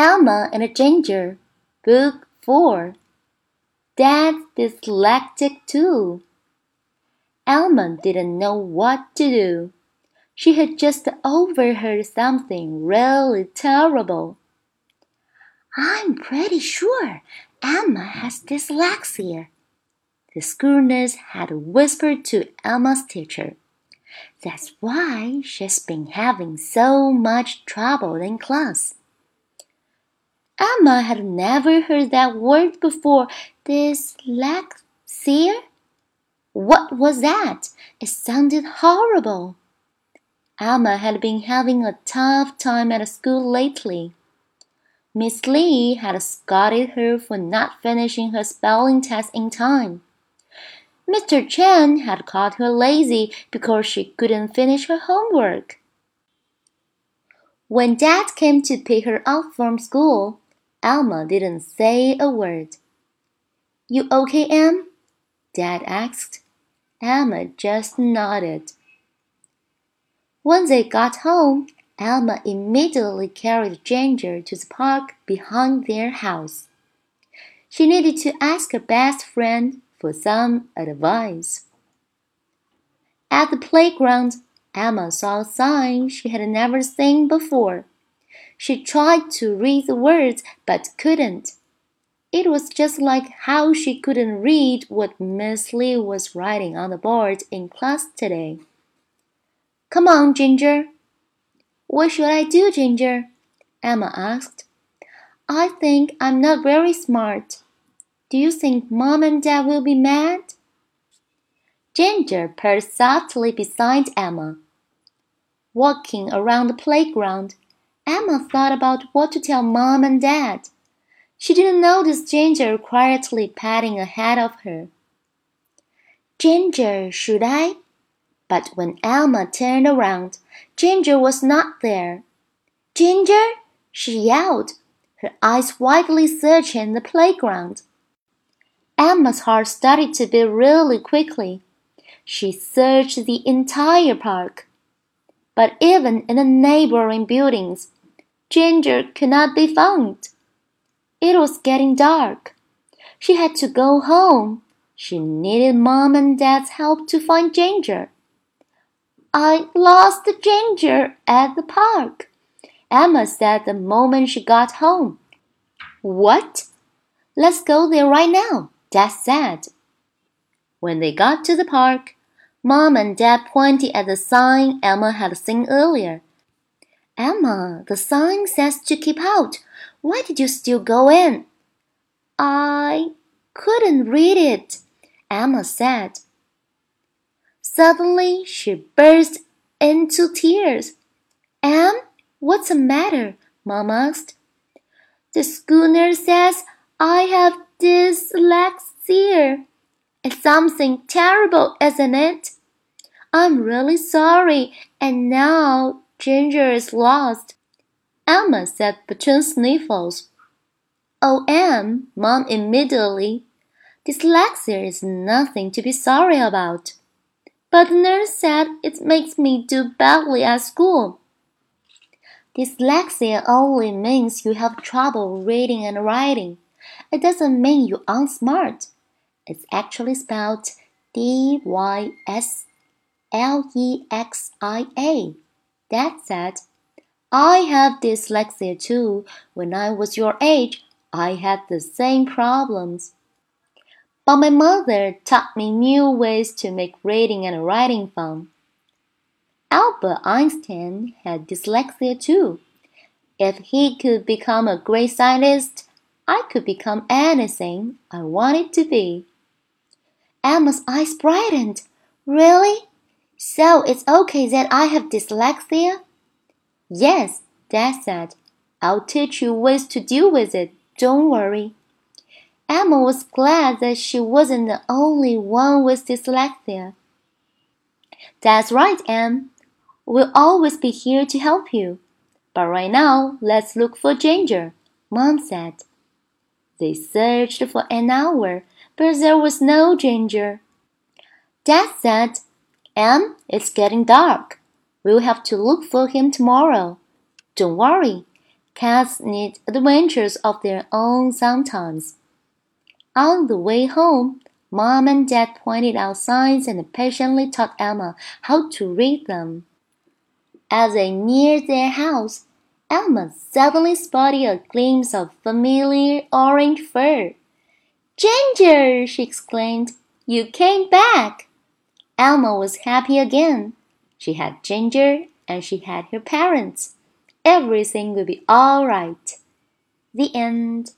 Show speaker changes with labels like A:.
A: Elma and Ginger, Book 4. Dad's dyslexic too. Elma didn't know what to do. She had just overheard something really terrible.
B: I'm pretty sure Elma has dyslexia, the school nurse had whispered to Elma's teacher. That's why she's been having so much trouble in class.
A: Elma had never heard that word before. Dyslexia? What was that? It sounded horrible. Elma had been having a tough time at school lately. Miss Lee had scolded her for not finishing her spelling test in time. Mr. Chen had called her lazy because she couldn't finish her homework. When Dad came to pick her up from school, Elma didn't say a word. You okay, Em? Dad asked. Alma just nodded. When they got home, Alma immediately carried Ginger to the park behind their house. She needed to ask her best friend for some advice. At the playground, Elma saw a sign she had never seen before. She tried to read the words but couldn't. It was just like how she couldn't read what Miss Lee was writing on the board in class today. Come on, Ginger. What should I do, Ginger? Emma asked. I think I'm not very smart. Do you think Mom and Dad will be mad? Ginger purred softly beside Emma. Walking around the playground, Elma thought about what to tell Mom and Dad. She didn't notice Ginger quietly patting ahead of her.
B: Ginger, should I? But when Elma turned around, Ginger was not there. Ginger, she yelled, her eyes widely searching the playground.
A: Emma's heart started to beat really quickly. She searched the entire park. But even in the neighboring buildings, Ginger could not be found. It was getting dark. She had to go home. She needed Mom and Dad's help to find Ginger. I lost Ginger at the park, Emma said the moment she got home. What? Let's go there right now. Dad said. When they got to the park, Mom and Dad pointed at the sign Emma had seen earlier.
B: Elma, the sign says to keep out. Why did you still go in?
A: I couldn't read it, Emma said. Suddenly, she burst into tears. Em, what's the matter? Mom asked. The schooner says I have dyslexia. It's something terrible, isn't it? I'm really sorry, and now Ginger is lost. Elma said between sniffles. Oh, Em, Mom immediately. Dyslexia is nothing to be sorry about. But the nurse said it makes me do badly at school. Dyslexia only means you have trouble reading and writing. It doesn't mean you aren't smart. It's actually spelled D Y S L E X I A. Dad said, I have dyslexia too. When I was your age, I had the same problems. But my mother taught me new ways to make reading and writing fun. Albert Einstein had dyslexia too. If he could become a great scientist, I could become anything I wanted to be.
B: Emma's eyes brightened. Really? So it's okay that I have dyslexia?
A: Yes, Dad said. I'll teach you ways to deal with it. Don't worry. Emma was glad that she wasn't the only one with dyslexia. That's right, Em. We'll always be here to help you. But right now, let's look for Ginger, Mom said. They searched for an hour, but there was no Ginger. Dad said, Em, it's getting dark. We'll have to look for him tomorrow. Don't worry. Cats need adventures of their own sometimes. On the way home, Mom and Dad pointed out signs and patiently taught Emma how to read them. As they neared their house, Emma suddenly spotted a glimpse of familiar orange fur. Ginger! she exclaimed. You came back! Elma was happy again. She had Ginger and she had her parents. Everything would be all right. The end.